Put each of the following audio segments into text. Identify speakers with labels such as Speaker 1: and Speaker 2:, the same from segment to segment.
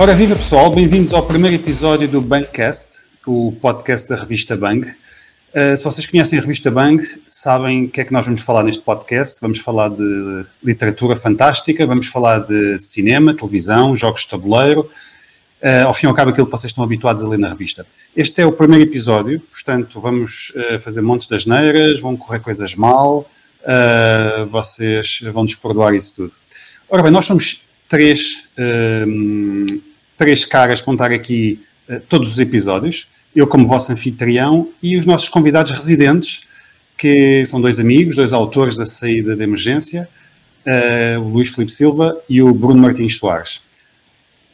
Speaker 1: Ora, viva pessoal, bem-vindos ao primeiro episódio do Bankcast, o podcast da revista Bang. Uh, se vocês conhecem a revista Bang, sabem o que é que nós vamos falar neste podcast. Vamos falar de literatura fantástica, vamos falar de cinema, televisão, jogos de tabuleiro, uh, ao fim e ao cabo aquilo que vocês estão habituados a ler na revista. Este é o primeiro episódio, portanto vamos uh, fazer montes das neiras, vão correr coisas mal, vocês vão desperdoar isso tudo. Ora bem, nós somos três três caras contar aqui uh, todos os episódios, eu como vosso anfitrião e os nossos convidados residentes, que são dois amigos, dois autores da saída de emergência, uh, o Luís Filipe Silva e o Bruno Martins Soares.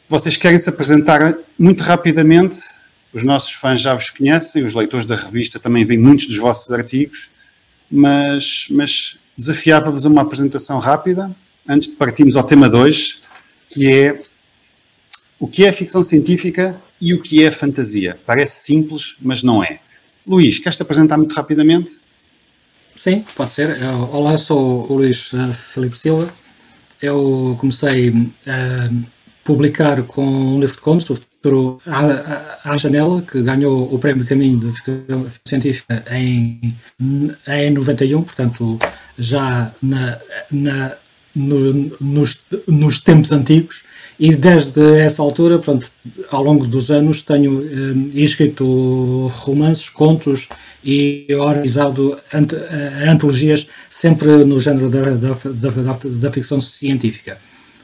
Speaker 1: Vocês querem se apresentar muito rapidamente? Os nossos fãs já vos conhecem, os leitores da revista também veem muitos dos vossos artigos, mas, mas desafiava-vos a uma apresentação rápida, antes de partirmos ao tema 2, que é o que é ficção científica e o que é fantasia. Parece simples, mas não é. Luís, queres-te apresentar muito rapidamente?
Speaker 2: Sim, pode ser. Eu, olá, sou o Luís uh, Felipe Silva. Eu comecei a publicar com um livro de contos, o Futuro à, à Janela, que ganhou o Prémio Caminho de Ficção Científica em, em 91, portanto, já na, na no, nos, nos tempos antigos e desde essa altura, pronto, ao longo dos anos, tenho eh, escrito romances, contos e organizado ant, eh, antologias sempre no género da, da, da, da ficção científica.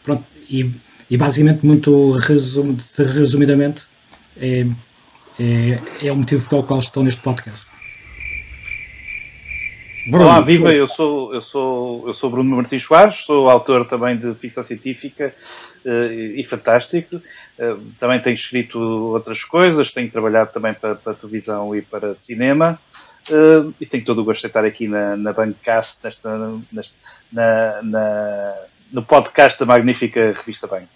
Speaker 2: Pronto, e, e basicamente, muito resum, resumidamente, é, é, é o motivo pelo qual estou neste podcast.
Speaker 3: Bruno, Olá, viva, eu sou, eu, sou, eu sou Bruno Martins Soares, sou autor também de ficção científica uh, e fantástico. Uh, também tenho escrito outras coisas, tenho trabalhado também para, para televisão e para cinema. Uh, e tenho todo o gosto de estar aqui na, na Bancast, nesta, nesta, na, na, no podcast da magnífica revista Bank.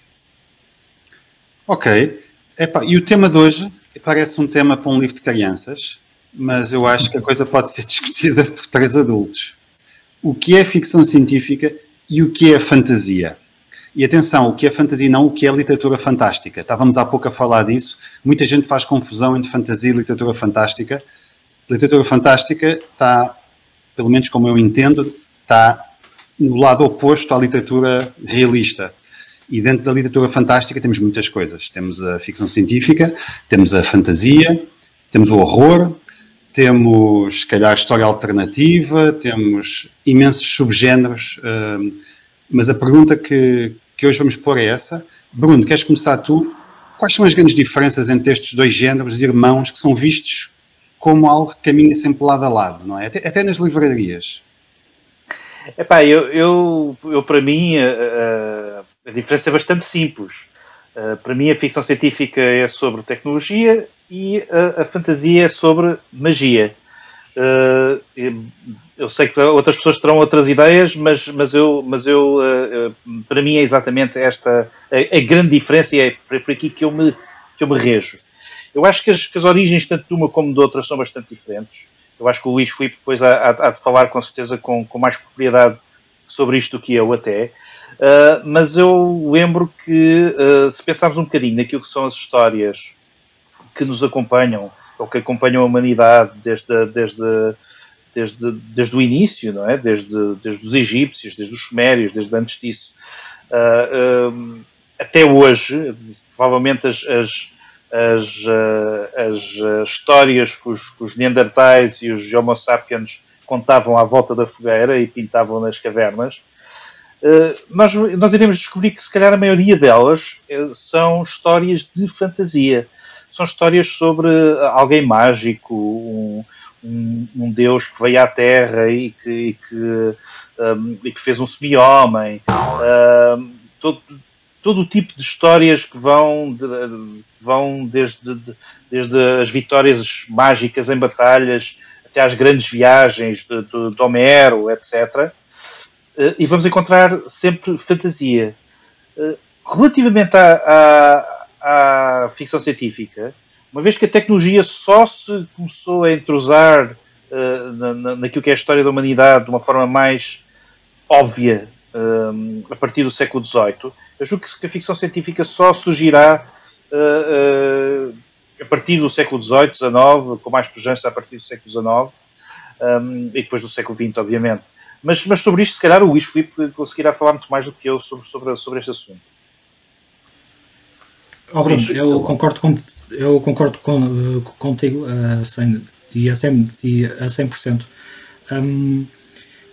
Speaker 1: Ok. Epa, e o tema de hoje parece um tema para um livro de crianças, mas eu acho que a coisa pode ser discutida por três adultos. O que é ficção científica e o que é fantasia? E atenção, o que é fantasia não o que é literatura fantástica. Estávamos há pouco a falar disso. Muita gente faz confusão entre fantasia e literatura fantástica. Literatura fantástica está, pelo menos como eu entendo, está no lado oposto à literatura realista. E dentro da literatura fantástica temos muitas coisas. Temos a ficção científica, temos a fantasia, temos o horror, temos, se calhar, história alternativa, temos imensos subgéneros, hum, mas a pergunta que, que hoje vamos pôr é essa. Bruno, queres começar tu? Quais são as grandes diferenças entre estes dois géneros irmãos que são vistos como algo que caminha sempre lado a lado, não é? Até, até nas livrarias.
Speaker 3: Epá, eu, eu, eu para mim a, a, diferença é bastante simples. Uh, para mim a ficção científica é sobre tecnologia e a, a fantasia é sobre magia. Uh, eu sei que outras pessoas terão outras ideias, mas, mas, eu, mas eu, uh, para mim é exatamente esta a, a, grande diferença e é por aqui que eu me, que eu me rejo. Eu acho que as, que as origens, tanto de uma como de outra, são bastante diferentes. Eu acho que o Luís Filipe depois há, há, há de falar com certeza com, com mais propriedade sobre isto do que eu até. Uh, mas eu lembro que, se pensarmos um bocadinho naquilo que são as histórias que nos acompanham, ou que acompanham a humanidade desde, desde, desde, desde o início, não é? Desde, desde os egípcios, desde os sumérios, desde antes disso, uh, uh, até hoje, provavelmente as, as, as, uh, as histórias que os, que os Neandertais e os Homo sapiens contavam à volta da fogueira e pintavam nas cavernas, nós, nós iremos descobrir que se calhar a maioria delas são histórias de fantasia são histórias sobre alguém mágico, um, um, um deus que veio à Terra e que, e que, um, e que fez um semi-homem. todo, todo o tipo de histórias que vão, de, vão desde, de, desde as vitórias mágicas em batalhas até às grandes viagens de, de, de Homero, etc. Uh, e vamos encontrar sempre fantasia. Uh, relativamente à, à ficção científica, uma vez que a tecnologia só se começou a entrosar uh, na, naquilo que é a história da humanidade de uma forma mais óbvia um, eh, a partir do século XVIII, Eu julgo que a ficção científica só surgirá uh, uh, a partir do século XVIII, XIX, com mais pujança a partir do século XIX um, e depois do século XX, obviamente. Mas, mas sobre isto, se calhar, o Luís Filipe conseguirá falar muito mais do que eu sobre, sobre, sobre este assunto.
Speaker 2: Oh, Bruno, eu concordo, com, eu concordo com, contigo a 100, e a 100%. E a 100%. Um,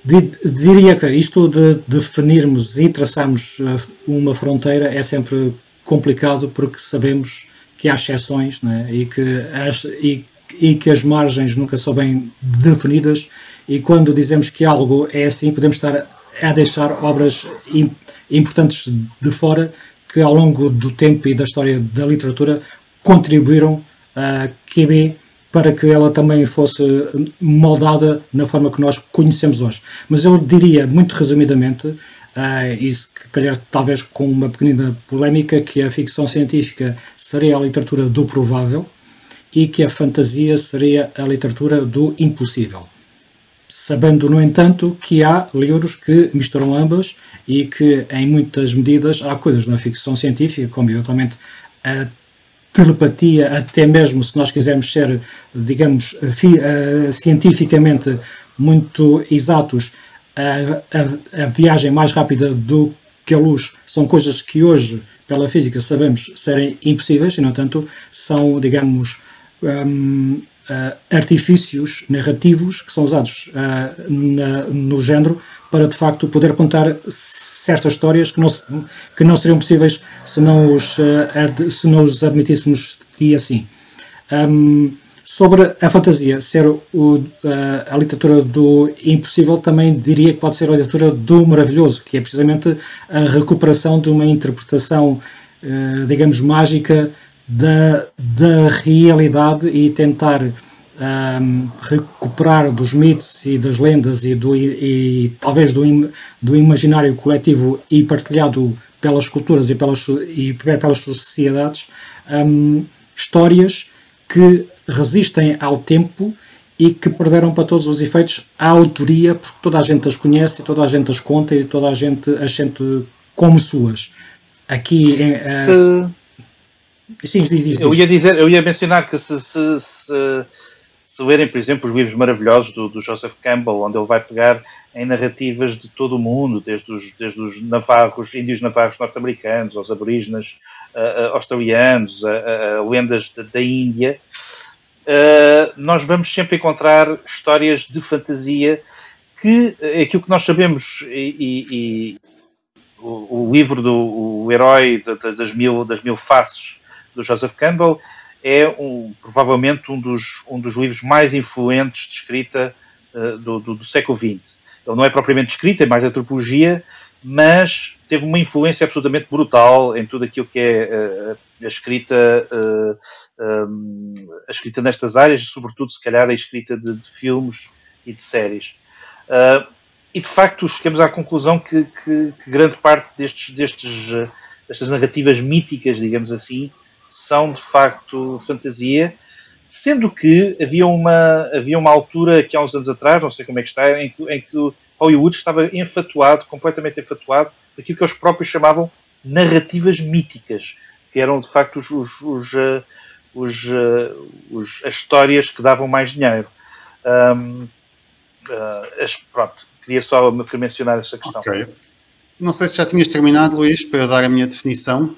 Speaker 2: diria que isto de definirmos e traçarmos uh, uma fronteira é sempre complicado porque sabemos que há exceções é? e, que as, e, e, que as margens nunca são bem definidas e quando dizemos que algo é assim podemos estar a deixar obras importantes de fora que ao longo do tempo e da história da literatura contribuíram a QB para que ela também fosse moldada na forma que nós conhecemos hoje. Mas eu diria, muito resumidamente, uh, calhar talvez com uma pequenina polémica, que a ficção científica seria a literatura do provável e que a fantasia seria a literatura do impossível. Sabendo, no entanto, que há livros que misturam ambas e que, em muitas medidas, há coisas na ficção científica, como eventualmente a telepatia, até mesmo se nós quisermos ser, digamos, uh, cientificamente muito exatos, a, a, a, viagem mais rápida do que a luz são coisas que hoje, pela física, sabemos serem impossíveis e, no entanto, são, digamos, um, uh, artifícios narrativos que são usados uh, na, no género para de facto poder contar certas histórias que não, que não seriam possíveis se não os, uh, se não os admitíssemos e assim. Um, sobre a fantasia ser o, a literatura do impossível, também diria que pode ser a literatura do maravilhoso, que é precisamente a recuperação de uma interpretação, digamos, mágica da, da realidade e tentar um, recuperar dos mitos e das lendas e, do, e, e talvez do, do imaginário coletivo e partilhado pelas culturas e pelas, e pelas sociedades um, histórias que resistem ao tempo e que perderam para todos os efeitos a autoria, porque toda a gente as conhece, toda a gente as conta e toda a gente as sente como suas. Aqui. Uh,
Speaker 3: se... Sim, diz, diz, Eu ia dizer, eu ia mencionar que se, se, se se lerem, por exemplo, os livros maravilhosos do, do, Joseph Campbell, onde ele vai pegar em narrativas de todo o mundo, desde os, desde os navarros, índios navarros norte-americanos, aos aborígenes uh, australianos, a, a lendas da, da Índia, uh, nós vamos sempre encontrar histórias de fantasia que aquilo que nós sabemos e, e, e o, o, livro do o herói das, mil, das mil faces do Joseph Campbell é um, provavelmente um dos, um dos livros mais influentes de escrita uh, do, do, do, século XX. Ele não é propriamente escrita, é mais antropologia, mas teve uma influência absolutamente brutal em tudo aquilo que é uh, a escrita uh, eh, um, a escrita nestas áreas, sobretudo se calhar a escrita de, de filmes e de séries. e de facto chegamos à conclusão que, que, que grande parte destes, destes, destas narrativas míticas, digamos assim, são de facto fantasia, sendo que havia uma, havia uma altura que há uns anos atrás, não sei como é que está, em que, em que Hollywood estava enfatuado, completamente enfatuado, daquilo que eles próprios chamavam narrativas míticas, que eram de facto os, os, os, uh, os, uh, os as histórias que davam mais dinheiro. Um, uh, as, pronto, queria só mencionar essa questão. Okay.
Speaker 1: Não sei se já tinhas terminado, Luís, para eu dar a minha definição.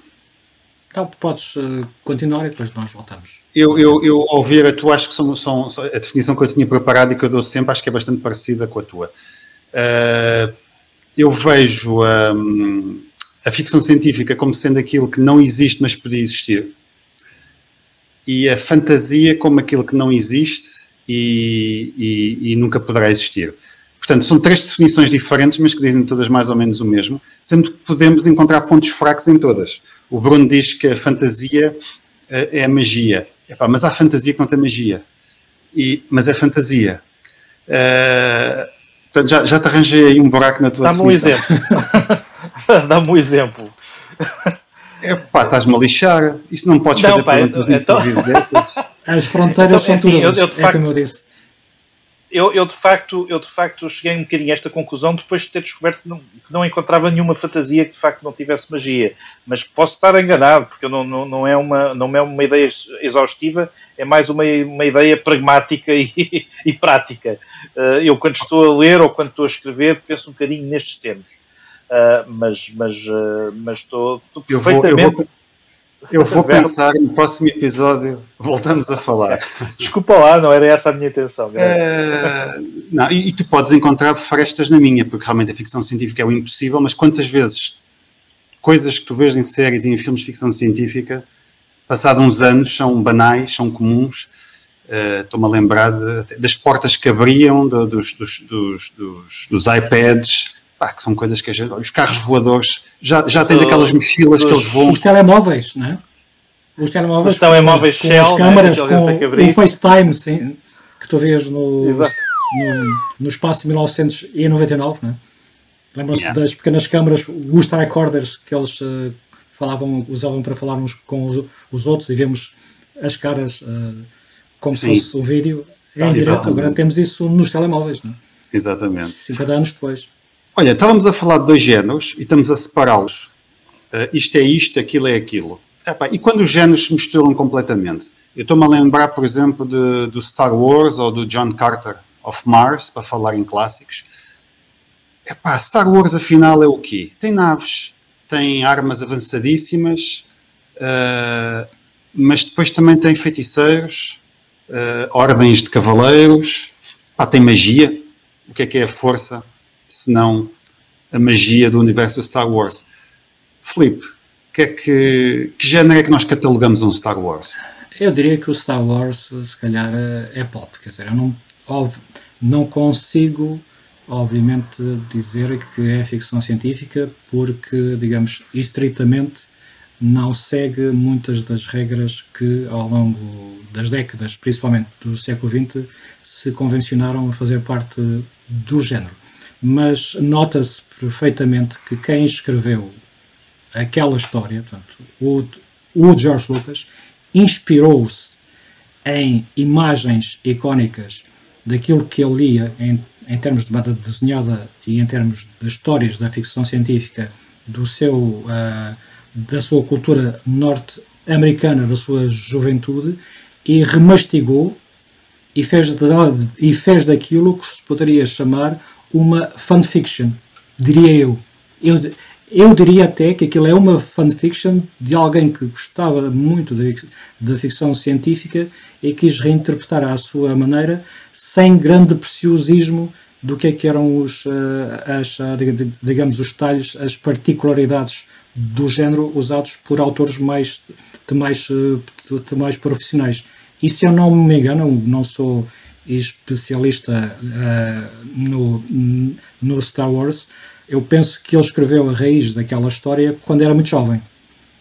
Speaker 2: Então podes uh, continuar e depois nós voltamos.
Speaker 1: Eu, eu, eu ouvir a tua, acho que são, são, a definição que eu tinha preparado e que eu dou sempre, acho que é bastante parecida com a tua. Uh, eu vejo um, a ficção científica como sendo aquilo que não existe, mas podia existir. E a fantasia como aquilo que não existe e, e, e nunca poderá existir. Portanto, são três definições diferentes, mas que dizem todas mais ou menos o mesmo, sendo que podemos encontrar pontos fracos em todas. O Bruno diz que a fantasia uh, é a magia. Epá, mas há fantasia que não tem magia. E, mas é fantasia. Uh, portanto, já, já te arranjei aí um buraco na tua
Speaker 3: Dá-me um exemplo. Dá-me um exemplo.
Speaker 1: É pá, estás-me a lixar. Isso não podes não, fazer pá, perguntas então... dessas.
Speaker 2: As fronteiras então, são assim, tuas, é facto... como eu disse.
Speaker 3: Eu, eu, de facto, eu de facto cheguei um bocadinho a esta conclusão depois de ter descoberto que não, que não, encontrava nenhuma fantasia que de facto não tivesse magia. Mas posso estar enganado, porque não, não, não, é, uma, não é uma ideia exaustiva, é mais uma, uma ideia pragmática e, e prática. Uh, eu, quando estou a ler ou quando estou a escrever, penso um bocadinho nestes termos. Uh, mas, mas, uh, mas estou, estou perfeitamente.
Speaker 1: Eu vou, eu vou eu vou pensar no próximo episódio, voltamos a falar.
Speaker 3: Desculpa lá, não era essa a minha intenção.
Speaker 1: É, não, e, e, tu podes encontrar frestas na minha, porque realmente a ficção científica é o impossível, mas quantas vezes coisas que tu vês em séries e em filmes de ficção científica, passados uns anos, são banais, são comuns. Uh, Estou-me a lembrar de, das portas que abriam, de, dos, dos, dos, dos, iPads, Pá, que são coisas que a gente. Os carros voadores, já, já tens aquelas mochilas que eles voam.
Speaker 2: Os telemóveis, não é? Os telemóveis,
Speaker 3: os telemóveis
Speaker 2: com, as câmaras, né? com o FaceTime, sim, que tu vês no, no, no espaço 1999, não é? Lembram-se yeah. das pequenas câmaras, os tricorders que eles uh, falavam, usavam para falar uns com os, os, outros e vemos as caras uh, como sim. se fosse o vídeo em ah, direto. Agora temos isso nos telemóveis, não é?
Speaker 1: Exatamente.
Speaker 2: 50 anos depois.
Speaker 1: Olha, estávamos a falar de dois géneros e estamos a separá-los. Uh, isto é isto, aquilo é aquilo. Epá, e quando os géneros se misturam completamente? Eu estou-me a lembrar, por exemplo, de, do Star Wars ou do John Carter of Mars, para falar em clássicos. Epá, Star Wars afinal é o quê? Tem naves, tem armas avançadíssimas, uh, mas depois também tem feiticeiros, uh, ordens de cavaleiros, Epá, tem magia. O que é que é a força? Senão a magia do universo do Star Wars. Filipe, que, é que, que género é que nós catalogamos um Star Wars?
Speaker 2: Eu diria que o Star Wars, se calhar, é pop. Quer dizer, eu não, óbvio, não consigo, obviamente, dizer que é ficção científica, porque, digamos, estritamente não segue muitas das regras que, ao longo das décadas, principalmente do século XX, se convencionaram a fazer parte do género mas nota-se perfeitamente que quem escreveu aquela história, portanto, o, o George Lucas, inspirou-se em imagens icónicas daquilo que ele lia em, em termos de banda desenhada e em termos de histórias da ficção científica do seu, uh, da sua cultura norte-americana, da sua juventude, e remastigou e fez, de, e fez daquilo que se poderia chamar uma fanfiction, diria eu. eu. Eu diria até que aquilo é uma fanfiction de alguém que gostava muito da ficção científica e quis reinterpretar à sua maneira, sem grande preciosismo do que é que eram os, eh, as, eh, digamos, os detalhes, as particularidades do género usados por autores mais, de, mais, eh, de mais profissionais. E se eu não me engano, não sou especialista uh, no, no Star Wars, eu penso que ele escreveu a raiz daquela história quando era muito jovem.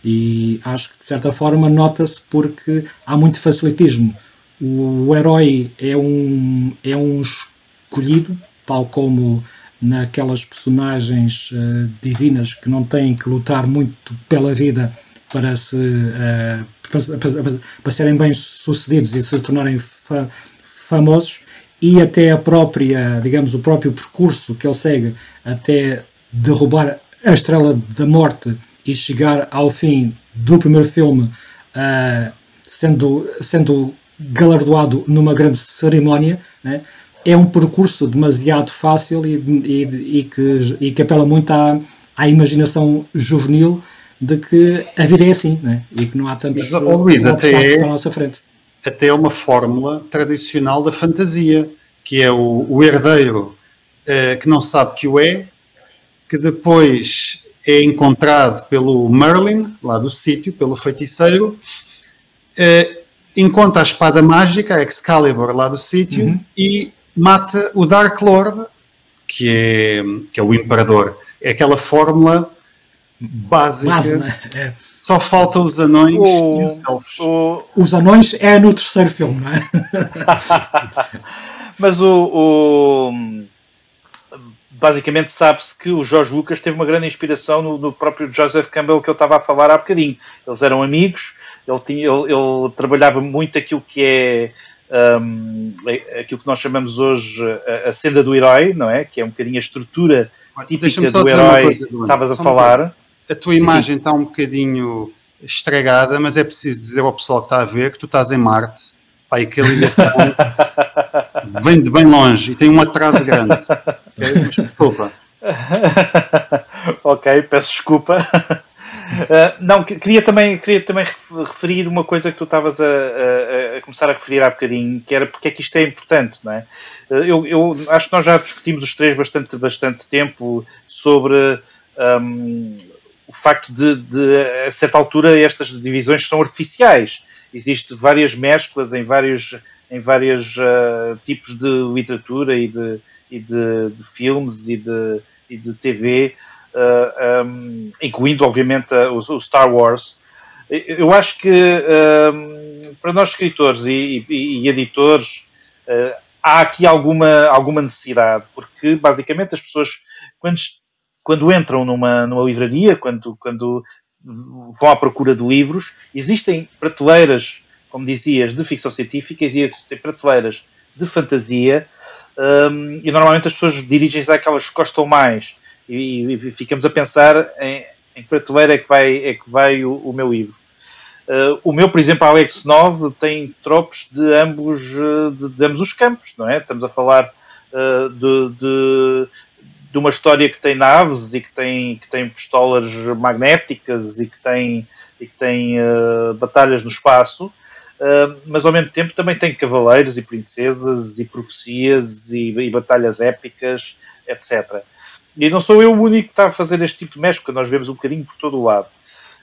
Speaker 2: E acho que de certa forma nota-se porque há muito facilitismo. O, herói é um, é um escolhido, tal como naquelas personagens uh, divinas que não têm que lutar muito pela vida para se uh, para, para, para, serem bem sucedidos e se tornarem fa famosos e até a própria, digamos, o próprio percurso que ele segue até derrubar a Estrela da Morte e chegar ao fim do primeiro filme uh, sendo, sendo galardoado numa grande cerimónia, né? é um percurso demasiado fácil e, e, e, que, e que apela muito à, à imaginação juvenil de que a vida é assim né? e que não há tantos Mas,
Speaker 1: Luís, até à nossa frente até uma fórmula tradicional da fantasia, que é o, o herdeiro eh, que não sabe que o é, que depois é encontrado pelo Merlin, lá do sítio, pelo feiticeiro, eh, encontra a espada mágica, a Excalibur, lá do sítio, uhum. e mata o Dark Lord, que é, que é o imperador. É aquela fórmula básica. Base, né? É só faltam os anões o, e os elfos. O...
Speaker 2: Os anões é no terceiro filme, não é?
Speaker 3: Mas o, o basicamente sabe-se que o George Lucas teve uma grande inspiração no, no, próprio Joseph Campbell que eu estava a falar há bocadinho. Eles eram amigos, ele, tinha, ele, ele trabalhava muito aquilo que é um, aquilo que nós chamamos hoje a, a, senda do herói, não é? Que é um bocadinho a estrutura típica do herói que estavas a falar.
Speaker 1: A tua imagem está um bocadinho estragada, mas é preciso dizer ao pessoal que está a ver que tu estás em Marte. Pá, e que ele vem de bem longe e tem um atraso grande. desculpa.
Speaker 3: ok, peço desculpa. Uh, não, queria também, queria também referir uma coisa que tu estavas a, a, a, começar a referir há bocadinho, que era porque é que isto é importante, não é? Uh, eu, eu, acho que nós já discutimos os três bastante, bastante tempo sobre um, o facto de, de, a certa altura, estas divisões são artificiais. Existem várias mesclas em vários, em vários uh, tipos de literatura e de, e de, de filmes e de, e de TV uh, um, incluindo, obviamente, o, o, Star Wars. Eu acho que um, para nós escritores e, e, e editores uh, há aqui alguma, alguma necessidade, porque basicamente as pessoas, quando, quando entram numa, numa livraria, quando, quando vão à procura de livros, existem prateleiras, como dizias, de ficção científica, existem prateleiras de fantasia, um, e normalmente as pessoas dirigem-se àquelas que gostam mais e, e ficamos a pensar em, em que prateleira é que vai, é que vai o, o meu livro. Uh, o meu, por exemplo, Alex 9 tem tropos de ambos, eh, de, de, ambos os campos, não é? Estamos a falar uh, de, de, de, uma história que tem naves e que tem, que tem pistolas magnéticas e que tem, e que tem uh, batalhas no espaço, mas ao mesmo tempo também tem cavaleiros e princesas e profecias e, e batalhas épicas, etc. E não sou eu o único que está a fazer este tipo de mescla, nós vemos um bocadinho por todo o lado.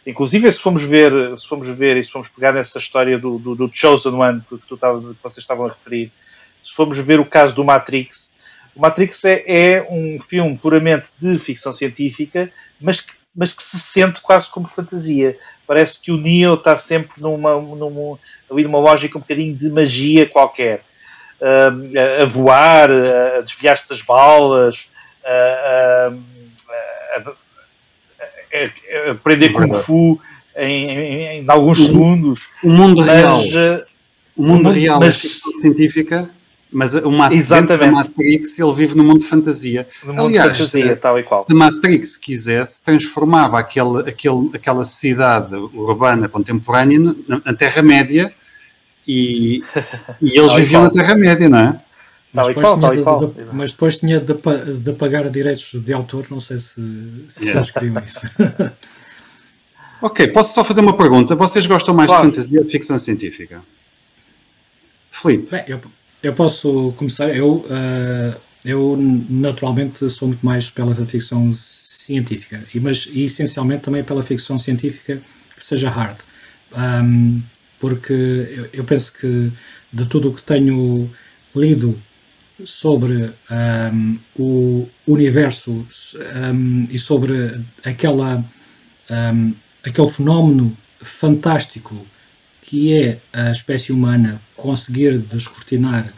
Speaker 3: Inclusive, se fomos ver, se fomos ver e se fomos pegar nessa história do, do, do Chosen One que, tu estavas, que vocês estavam a referir, se formos ver o caso do Matrix, o Matrix é, é um filme puramente de ficção científica, mas que, mas que se sente quase como fantasia. Parece que o Neo está sempre numa, numa, ali numa lógica um bocadinho de magia qualquer. Uh, a, a voar, a desviar-se das balas, aprender Kung Fu em, em, em alguns o, segundos.
Speaker 1: O mundo mas, real. Eh, o mundo, real é mas, é ficção científica, mas o Matrix, Matrix ele vive no mundo de fantasia.
Speaker 3: No mundo Aliás, de fantasia, tal e qual.
Speaker 1: se Matrix quisesse, transformava aquele, aquele, aquela cidade urbana contemporânea na Terra-média e, e eles viviam na Terra-média, não é?
Speaker 2: Mas depois, qual, de, de, mas depois, tinha de, de, pagar direitos de autor, não sei se, se yeah. eles queriam isso.
Speaker 1: ok, posso só fazer uma pergunta? Vocês gostam mais claro. de fantasia ou de ficção científica? Filipe.
Speaker 2: Bem, eu, eu posso começar. Eu, uh, eu naturalmente sou muito mais pela ficção científica, mas e, essencialmente também pela ficção científica que seja hard. Um, porque eu, eu penso que de tudo o que tenho lido sobre um, o universo um, e sobre aquela, aquele fenómeno fantástico que é a espécie humana conseguir descortinar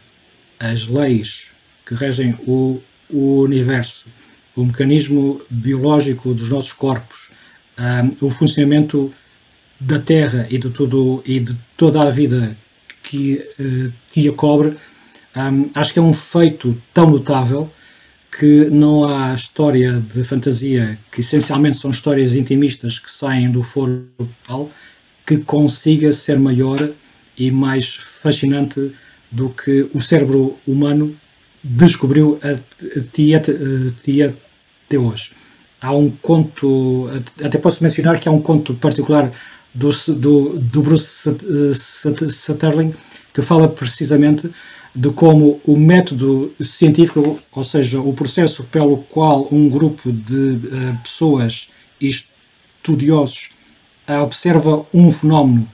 Speaker 2: as leis que regem o, o universo, o mecanismo biológico dos nossos corpos, o funcionamento da Terra e de, tudo, e de toda a vida que, eh, que a cobre, um, acho que é um feito tão notável que não há história de fantasia, que essencialmente são histórias intimistas que saem do foro total, que consiga ser maior e mais fascinante do que o cérebro humano descobriu até hoje. Há um conto, até posso mencionar que há um conto particular do, do, do Bruce Sutherland que fala precisamente de como o método científico, ou seja, o processo pelo qual um grupo de uh, pessoas estudiosos observa um fenómeno,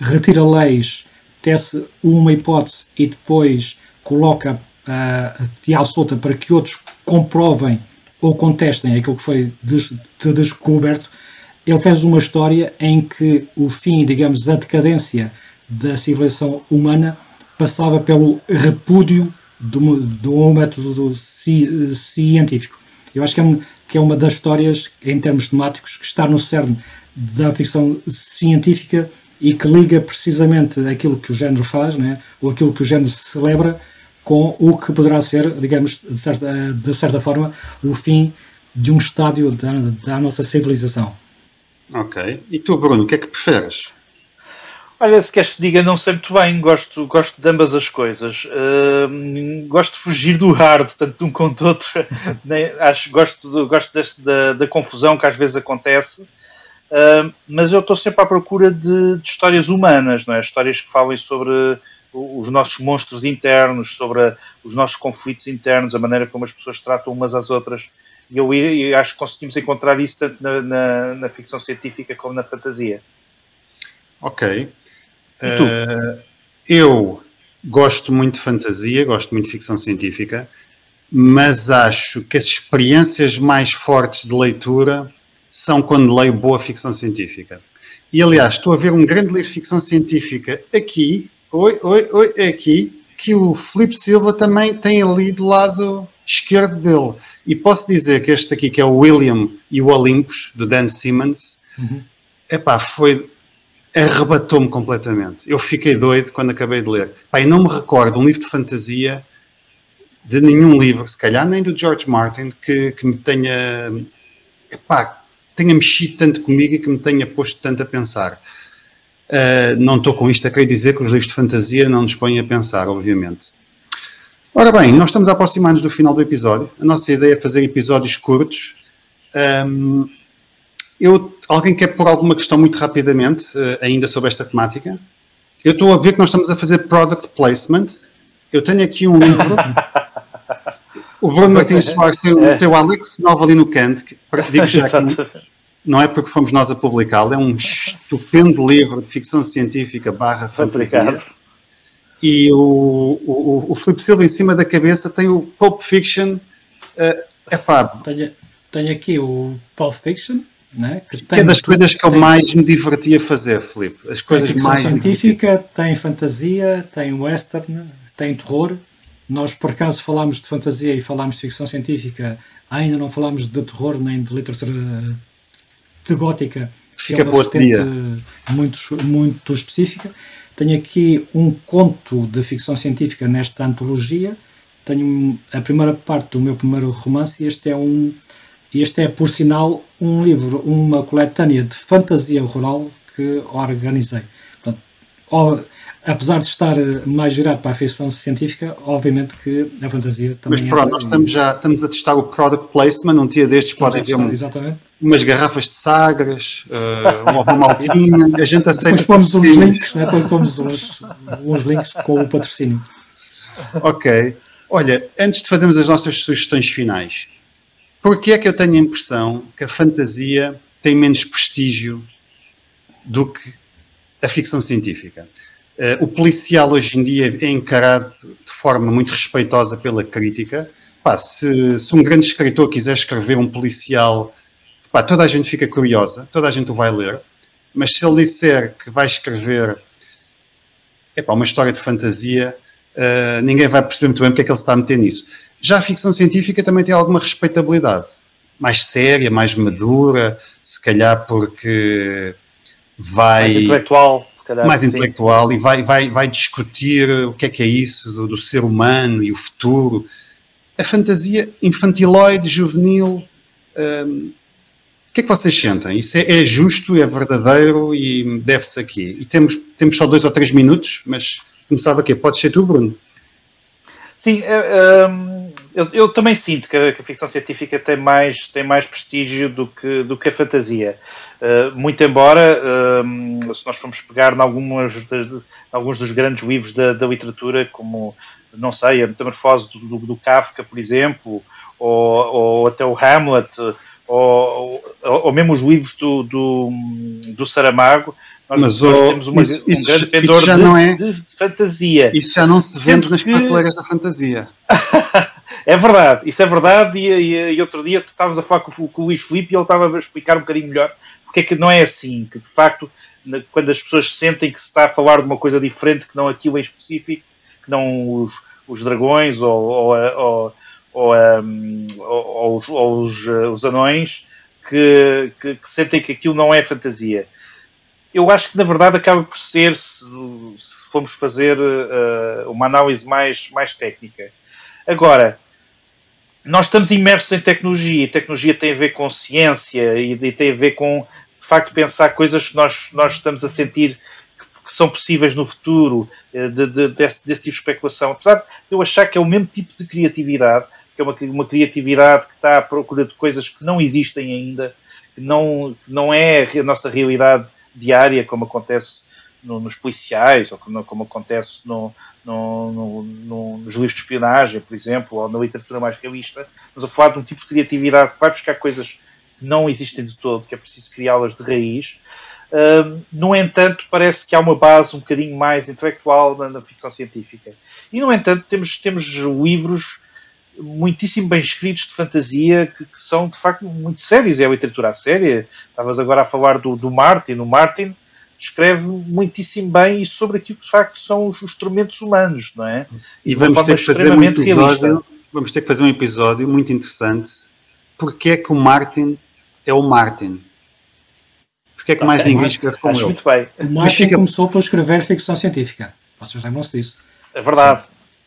Speaker 2: retira leis, tece uma hipótese e depois coloca uh, de à solta para que outros comprovem ou contestem aquilo que foi des descoberto, ele fez uma história em que o fim, digamos, da decadência da civilização humana passava pelo repúdio do, do método científico. Eu acho que é, que é uma das histórias, em termos temáticos, que está no cerne da ficção científica e que liga precisamente aquilo que o género faz, né? ou aquilo que o género celebra, com o que poderá ser, digamos, de certa, de certa forma, o fim de um estádio da, da nossa civilização.
Speaker 1: Ok. E tu, Bruno, o que é que preferes?
Speaker 3: Olha, se queres que diga, não sei muito bem. Gosto, gosto de ambas as coisas. Uh, gosto de fugir do hard, tanto de um quanto do outro. acho, gosto gosto deste, da, da, confusão que às vezes acontece. Uh, mas eu estou sempre à procura de, de, histórias humanas, não é? Histórias que falem sobre os nossos monstros internos, sobre a, os nossos conflitos internos, a maneira como as pessoas tratam umas às outras. E eu, eu acho que conseguimos encontrar isso tanto na, na, na ficção científica como na fantasia.
Speaker 1: Ok. Uh, eu gosto muito de fantasia, gosto muito de ficção científica, mas acho que as experiências mais fortes de leitura são quando leio boa ficção científica. E aliás, estou a ver um grande livro de ficção científica aqui, oi, oi, oi, é aqui, que o Felipe Silva também tem ali do lado esquerdo dele. E posso dizer que este aqui, que é o William e o Olympus, do Dan Simmons, uhum. epá, foi arrebatou-me completamente. Eu fiquei doido quando acabei de ler. Pai, não me recordo um livro de fantasia de nenhum livro, se calhar nem do George Martin, que, que me tenha, epá, tenha mexido tanto comigo e que me tenha posto tanto a pensar. Uh, não estou com isto a querer dizer que os livros de fantasia não nos põem a pensar, obviamente. Ora bem, nós estamos a aproximar-nos do final do episódio. A nossa ideia é fazer episódios curtos. Um, eu, alguém quer pôr alguma questão muito rapidamente, uh, ainda sobre esta temática? Eu estou a ver que nós estamos a fazer product placement. Eu tenho aqui um livro. o Bruno Martins Soares tem o teu Alex Nova ali no canto. Que, digo já que não é porque fomos nós a publicá-lo, é um estupendo livro de ficção científica barra fantasia. E o, o, o Filipe Silva em cima da cabeça tem o Pulp Fiction. Uh, epá.
Speaker 2: Tenho, tenho aqui o Pulp Fiction, né?
Speaker 1: Que, que é das coisas que eu mais me divertia a fazer, Filipe. As coisas
Speaker 2: tem
Speaker 1: ficção
Speaker 2: científica, tem fantasia, tem western, tem terror. Nós, por acaso, falámos de fantasia e falámos de ficção científica, ainda não falámos de terror nem de literatura de gótica, que é uma vertente muito, muito específica. Tenho aqui um conto de ficção científica nesta antologia. Tenho a primeira parte do meu primeiro romance e este é um este é, por sinal, um livro, uma coletânea de fantasia rural que organizei. Portanto, apesar de estar mais virado para a ficção científica, obviamente que a fantasia também
Speaker 1: Mas pronto, é... nós estamos já estamos a testar o product placement, um dia destes pode haver um, umas garrafas de sagres, uh, uma maltinha, a gente aceita...
Speaker 2: Depois pomos uns links, né? depois pomos uns, uns links com o patrocínio.
Speaker 1: Ok. Olha, antes de fazermos as nossas sugestões finais, Porquê é que eu tenho a impressão que a fantasia tem menos prestígio do que a ficção científica? Uh, o policial hoje em dia é encarado de forma muito respeitosa pela crítica. Pá, se, se, um grande escritor quiser escrever um policial, pá, toda a gente fica curiosa, toda a gente o vai ler. Mas se ele disser que vai escrever epá, uma história de fantasia, uh, ninguém vai perceber muito bem porque é que ele se está a meter nisso. Já a ficção científica também tem alguma respeitabilidade, mais séria, mais madura, se calhar porque vai.
Speaker 3: Mais intelectual,
Speaker 1: calhar. Mais sim. intelectual e vai, vai, vai discutir o que é que é isso do, do ser humano e o futuro. A fantasia infantiloide, juvenil. Hum, o que é que vocês sentem? Isso é, é justo, é verdadeiro e deve-se aqui? E temos, temos só dois ou três minutos, mas começava aqui. Pode ser tu, Bruno?
Speaker 3: Sim, é, eu, eu, também sinto que a, que a, ficção científica tem mais, tem mais prestígio do que, do que a fantasia. Uh, muito embora, um, se nós formos pegar em algumas das, alguns dos grandes livros da, da, literatura, como, não sei, a Metamorfose do, do, do Kafka, por exemplo, ou, ou, até o Hamlet, ou, ou, ou mesmo os livros do, do, do Saramago,
Speaker 1: nós, Mas nós oh, temos uma, isso, um grande pendor já
Speaker 3: de,
Speaker 1: não é,
Speaker 3: de, fantasia.
Speaker 1: Isso já não se vende nas que... prateleiras da fantasia.
Speaker 3: é verdade, isso é verdade. E, e, e outro dia estávamos a falar com, com o Luís Filipe e ele estava a explicar um bocadinho melhor porque é que não é assim, que de facto, quando as pessoas sentem que se está a falar de uma coisa diferente, que não aquilo em específico, que não os, os dragões ou, ou, ou, ou, ou os, os, os, anões, que, que, que sentem que aquilo não é fantasia eu acho que na verdade acaba por ser, se, se formos fazer uh, uma análise mais, mais técnica. Agora, nós estamos imersos em tecnologia, e tecnologia tem a ver com ciência e, e tem a ver com, de facto, pensar coisas que nós, nós estamos a sentir que, que são possíveis no futuro, uh, de, de, desse, desse tipo de especulação. Apesar de eu achar que é o mesmo tipo de criatividade, que é uma, uma criatividade que está à procura de coisas que não existem ainda, que não, que não é a nossa realidade diária, como acontece no, nos policiais, ou como, como acontece no, no, no, nos livros de espionagem, por exemplo, ou na literatura mais realista. Mas a falar de um tipo de criatividade que vai buscar coisas que não existem de todo, que é preciso criá-las de raiz. Uh, no entanto, parece que há uma base um bocadinho mais intelectual na, na ficção científica. E, no entanto, temos, temos livros muitíssimo bem escritos de fantasia que, que, são de facto muito sérios. É a literatura séria. Estavas agora a falar do, do Martin. O Martin escreve muitíssimo bem e sobre aquilo que de facto são os instrumentos humanos, não é?
Speaker 1: E, e vamos ter que fazer um episódio. Vamos ter que fazer um episódio muito interessante. Porque é que o Martin é o Martin? Porque é que mais ninguém escreve como ele?
Speaker 2: Muito bem. O Martin fica... começou por escrever ficção científica. Vocês lembram-se disso?
Speaker 3: É verdade.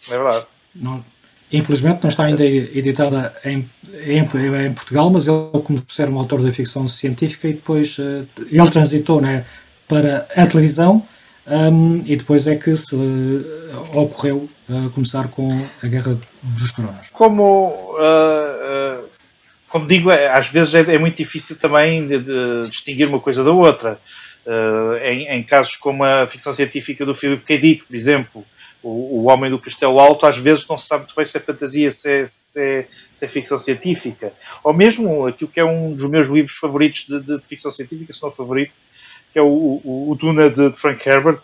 Speaker 3: Sim. É verdade.
Speaker 2: Não, Infelizmente não está ainda editada em, em, em, Portugal, mas ele começou a ser um autor da ficção científica e depois uh, ele transitou né, para a televisão um, e depois é que se uh, ocorreu uh, começar com a Guerra dos Tronos.
Speaker 3: Como, como digo, é, às vezes é, é muito difícil também de, de, distinguir uma coisa da outra. Em, em, casos como a ficção científica do Philip K. Dick, por exemplo, o, o Homem do Castelo Alto às vezes não se sabe muito bem se é fantasia, se é, se é, se é ficção científica. Ou mesmo aquilo que é um dos meus livros favoritos de, de ficção científica, se não favorito, que é o, o, o Duna de Frank Herbert,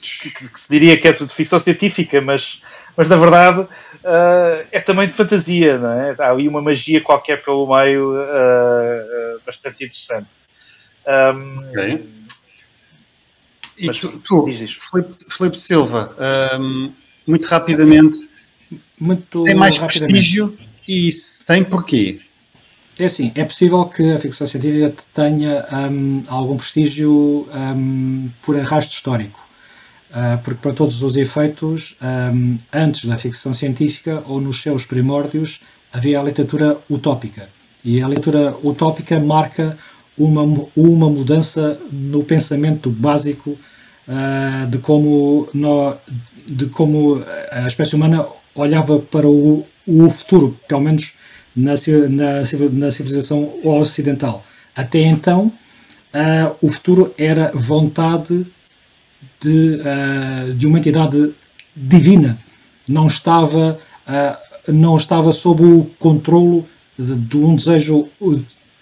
Speaker 3: que, que, se diria que é de ficção científica, mas, mas na verdade uh, é também de fantasia, não é? Há ali uma magia qualquer pelo meio uh, uh, bastante interessante. Um, okay.
Speaker 1: E Mas, tu, tu Felipe, Felipe, Silva, um, muito rapidamente, muito tem mais prestígio e tem porquê?
Speaker 2: É assim, é possível que a ficção científica tenha um, algum prestígio um, por arrasto histórico, uh, porque para todos os efeitos, um, antes da ficção científica ou nos seus primórdios, havia a literatura utópica. E a literatura utópica marca uma, uma mudança no pensamento básico uh, de, como no, de como a espécie humana olhava para o, o futuro, pelo menos na, na, na civilização ocidental. Até então, uh, o futuro era vontade de, uh, de uma entidade divina, não estava, uh, não estava sob o controlo de, de um desejo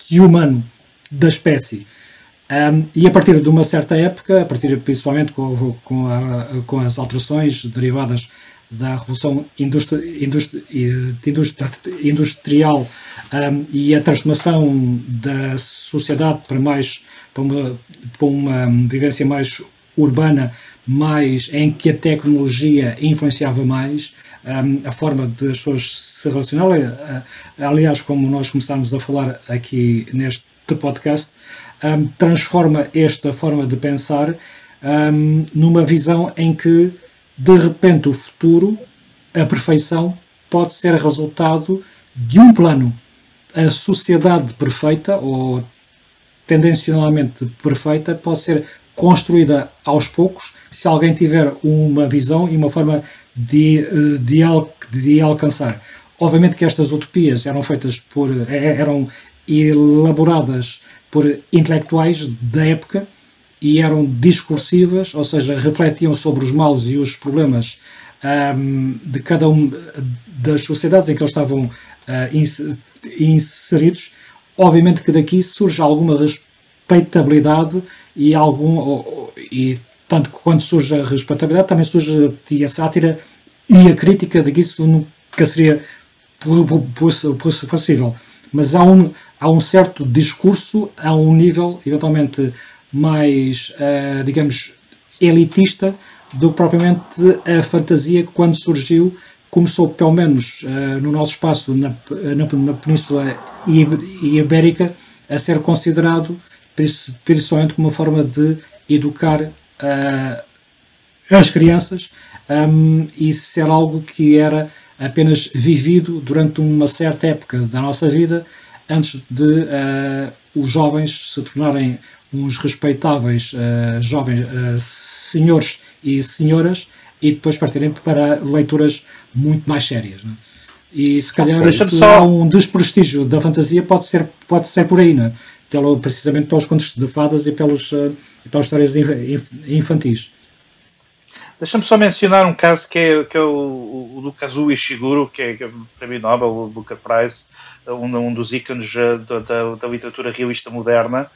Speaker 2: de humano da espécie. Um, e a partir de uma certa época, a partir principalmente com, com, a, com as alterações derivadas da Revolução industri, industri, Industrial um, e a transformação da sociedade para mais para uma, para uma vivência mais urbana, mais em que a tecnologia influenciava mais um, a forma das pessoas se relacionarem. Aliás, como nós começámos a falar aqui neste podcast, um, transforma esta forma de pensar um, numa visão em que, de repente, o futuro, a perfeição, pode ser resultado de um plano. A sociedade perfeita, ou tendencionalmente perfeita, pode ser construída aos poucos se alguém tiver uma visão e uma forma de, de, de alcançar. Obviamente que estas utopias eram feitas por. eram elaboradas por intelectuais da época e eram discursivas, ou seja, refletiam sobre os males e os problemas um, de cada um das sociedades em que eles estavam uh, inseridos. Obviamente que daqui surge alguma respeitabilidade e algum e tanto quando surge a respeitabilidade também surge a sátira e a crítica de que isso nunca seria possível. Mas há um, há um certo discurso a um nível eventualmente mais, uh, digamos, elitista do que propriamente a fantasia que quando surgiu começou pelo menos uh, no nosso espaço na, na, na Península Ibérica a ser considerado principalmente como uma forma de educar uh, as crianças um, e ser algo que era apenas vivido durante uma certa época da nossa vida antes de uh, os jovens se tornarem uns respeitáveis uh, jovens uh, senhores e senhoras e depois partirem para leituras muito mais sérias. Né? E se calhar se só... há um desprestígio da fantasia pode ser, pode ser por aí, né? Pelo, precisamente pelos contos de fadas e pelos, uh, pelas histórias infantis.
Speaker 3: Deixa-me só mencionar um caso que é, que é o, o do Kazuo Ishiguro, que é, que é o Prémio Nobel, o Booker Prize, um, um dos ícones da, da, da, literatura realista moderna,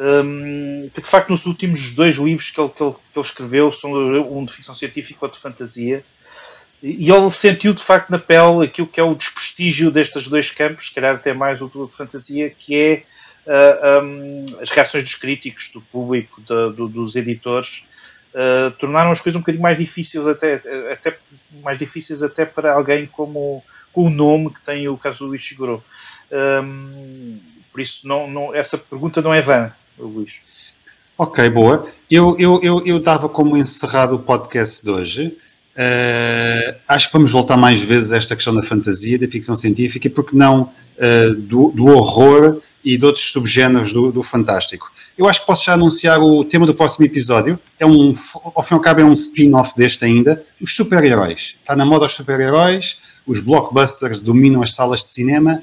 Speaker 3: um, que de facto nos últimos dois livros que ele, que ele, que ele escreveu, são um de ficção científica e outro de fantasia, e ele sentiu de facto na pele aquilo que é o desprestígio destes dois campos, se calhar até mais o de fantasia, que é uh, um, as reações dos críticos, do público, do, dos editores, uh, tornaram as coisas um bocadinho mais difíceis até, até mais difíceis até para alguém como com o nome que tem o Kazuo Ishiguro. Um, por isso, não, não, essa pergunta não é vã, Luís.
Speaker 1: Ok, boa. Eu, eu, eu, eu dava como encerrado o podcast de hoje. Uh, acho que vamos voltar mais vezes a esta questão da fantasia, da ficção científica e, porque não, uh, do, do, horror e de outros subgéneros do, do, fantástico. Eu acho que posso já anunciar o tema do próximo episódio. É um, ao fim e ao cabo, é um spin-off deste ainda. Os super-heróis. Está na moda os super-heróis os blockbusters dominam as salas de cinema,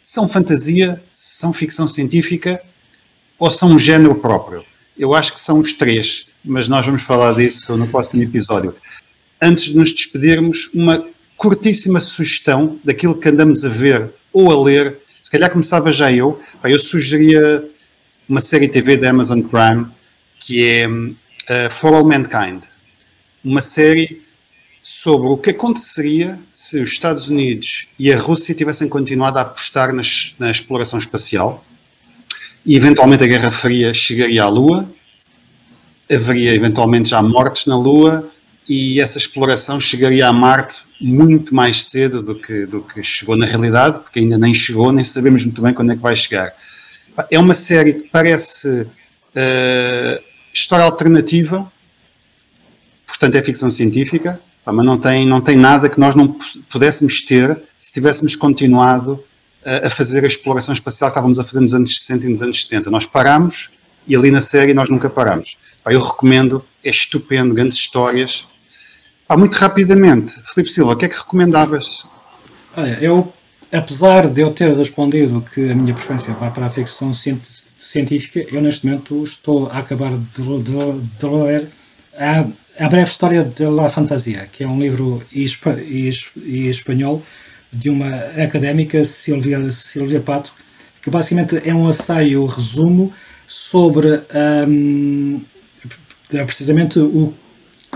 Speaker 1: são fantasia, são ficção científica ou são um género próprio? Eu acho que são os três, mas nós vamos falar disso no próximo episódio. Antes de nos despedirmos, uma curtíssima sugestão daquilo que andamos a ver ou a ler. Se calhar começava já eu. Eu sugeria uma série TV da Amazon Prime que é uh, For All Mankind. Uma série sobre o que aconteceria se os Estados Unidos e a Rússia tivessem continuado a apostar nas, na exploração espacial e eventualmente a Guerra Fria chegaria à Lua, haveria eventualmente já mortes na Lua e essa exploração chegaria a Marte muito mais cedo do que, do que chegou na realidade, porque ainda nem chegou, nem sabemos muito bem quando é que vai chegar. É uma série que parece uh, história alternativa, portanto é ficção científica, mas não tem, não tem nada que nós não pudéssemos ter se tivéssemos continuado a, fazer a exploração espacial que estávamos a fazer nos anos 60 e nos anos 70. Nós paramos e ali na série nós nunca paramos. eu recomendo, é estupendo, grandes histórias. muito rapidamente, Filipe Silva, o que é que recomendavas?
Speaker 2: Olha, eu, apesar de eu ter respondido que a minha preferência vai para a ficção científica, eu neste momento estou a acabar de, ler a a Breve História de la Fantasia, que é um livro espanhol de uma académica, Silvia, Silvia Pato, que basicamente é um assaio, resumo, sobre um, precisamente o,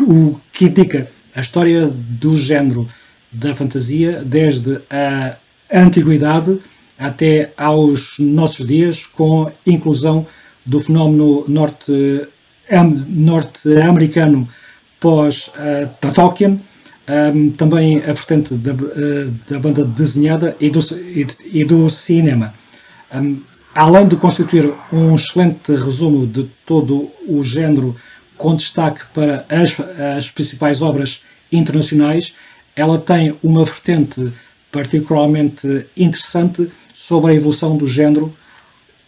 Speaker 2: o que indica a história do género da fantasia desde a antiguidade até aos nossos dias, com inclusão do fenómeno norte-americano norte pós uh, Tolkien, um, também a vertente da, uh, da banda desenhada e do, e, e do cinema. Um, além de constituir um excelente resumo de todo o género com destaque para as, as principais obras internacionais, ela tem uma vertente particularmente interessante sobre a evolução do género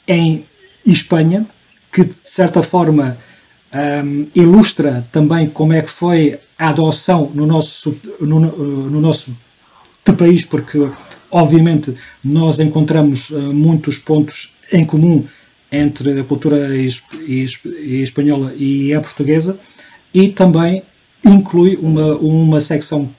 Speaker 2: em Espanha, que de certa forma um, ilustra também como é que foi a adoção no nosso, no, no nosso país, porque obviamente nós encontramos uh, muitos pontos em comum entre a cultura es, es, espanhola e a portuguesa e também inclui uma, uma secção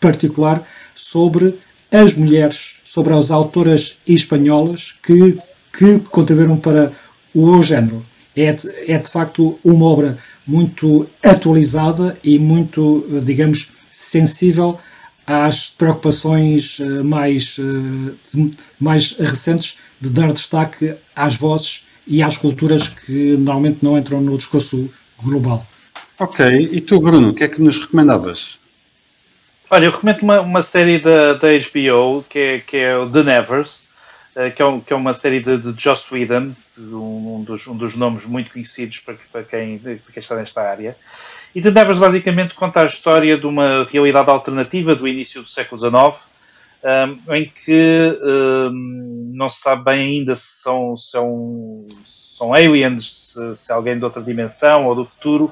Speaker 2: particular sobre as mulheres, sobre as autoras espanholas que, que contribuíram para o género é de, é de facto uma obra muito atualizada e muito, digamos, sensível às preocupações eh, mais, eh, mais recentes de dar destaque às vozes e às culturas que normalmente não entram no discurso global.
Speaker 1: Ok, e tu, Bruno, o que é que nos recomendavas?
Speaker 3: Olha, eu recomendo uma, uma série da, da HBO que é, que é o The Nevers, que, é um, que, é uma série de, de Joss Whedon, um dos, um dos nomes muito conhecidos para, para, quem, para quem está nesta área. E The Nevers basicamente conta a história de uma realidade alternativa do início do século XIX, um, em que um, não se sabe bem ainda se são, são, são aliens, se, se é alguém de outra dimensão ou do futuro,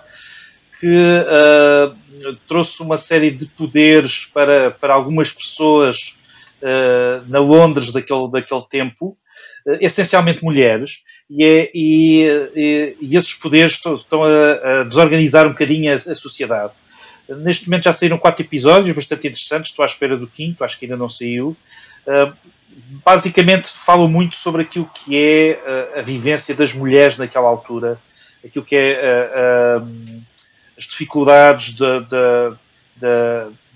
Speaker 3: que uh, trouxe uma série de poderes para, para algumas pessoas na Londres daquele, daquele tempo, uh, essencialmente mulheres, e, é, e, e, esses poderes estão, a, a, desorganizar um bocadinho a, a, sociedade. Neste momento já saíram quatro episódios bastante interessantes, estou à espera do quinto, acho que ainda não saiu. basicamente falam muito sobre aquilo que é a, vivência das mulheres naquela altura, aquilo que é as dificuldades de, de,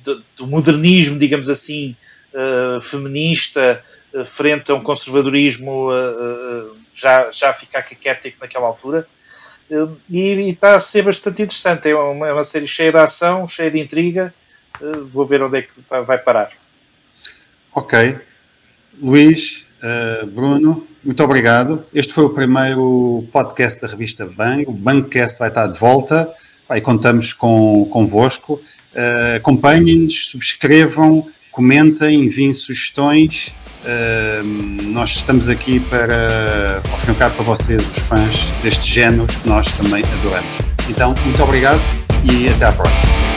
Speaker 3: de, do modernismo, digamos assim, uh, feminista uh, frente a um conservadorismo uh, já, já ficar caquético naquela altura. E, e, está a ser bastante interessante. É uma, é uma série cheia de ação, cheia de intriga. vou ver onde é que vai parar.
Speaker 1: Ok. Luís, Bruno, muito obrigado. Este foi o primeiro podcast da revista Bang. O Bangcast vai estar de volta. Aí contamos com, convosco. Uh, Acompanhem-nos, subscrevam, comentem, enviem sugestões. Uh, nós estamos aqui para, ao fim para vocês, os fãs deste género que nós também adoramos. Então, muito obrigado e até à próxima.